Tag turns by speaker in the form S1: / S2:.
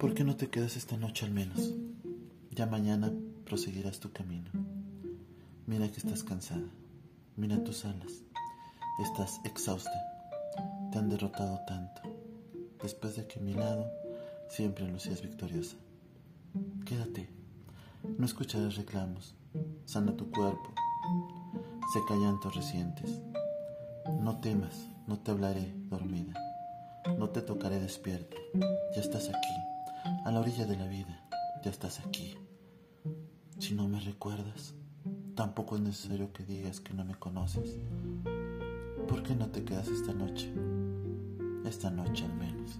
S1: ¿Por qué no te quedas esta noche al menos? Ya mañana proseguirás tu camino. Mira que estás cansada. Mira tus alas. Estás exhausta. Te han derrotado tanto. Después de que a mi lado siempre lucías victoriosa. Quédate. No escucharás reclamos. Sana tu cuerpo. Seca llantos recientes. No temas, no te hablaré dormida. No te tocaré despierto. Ya estás aquí a la orilla de la vida, ya estás aquí. Si no me recuerdas, tampoco es necesario que digas que no me conoces. ¿Por qué no te quedas esta noche? Esta noche al menos.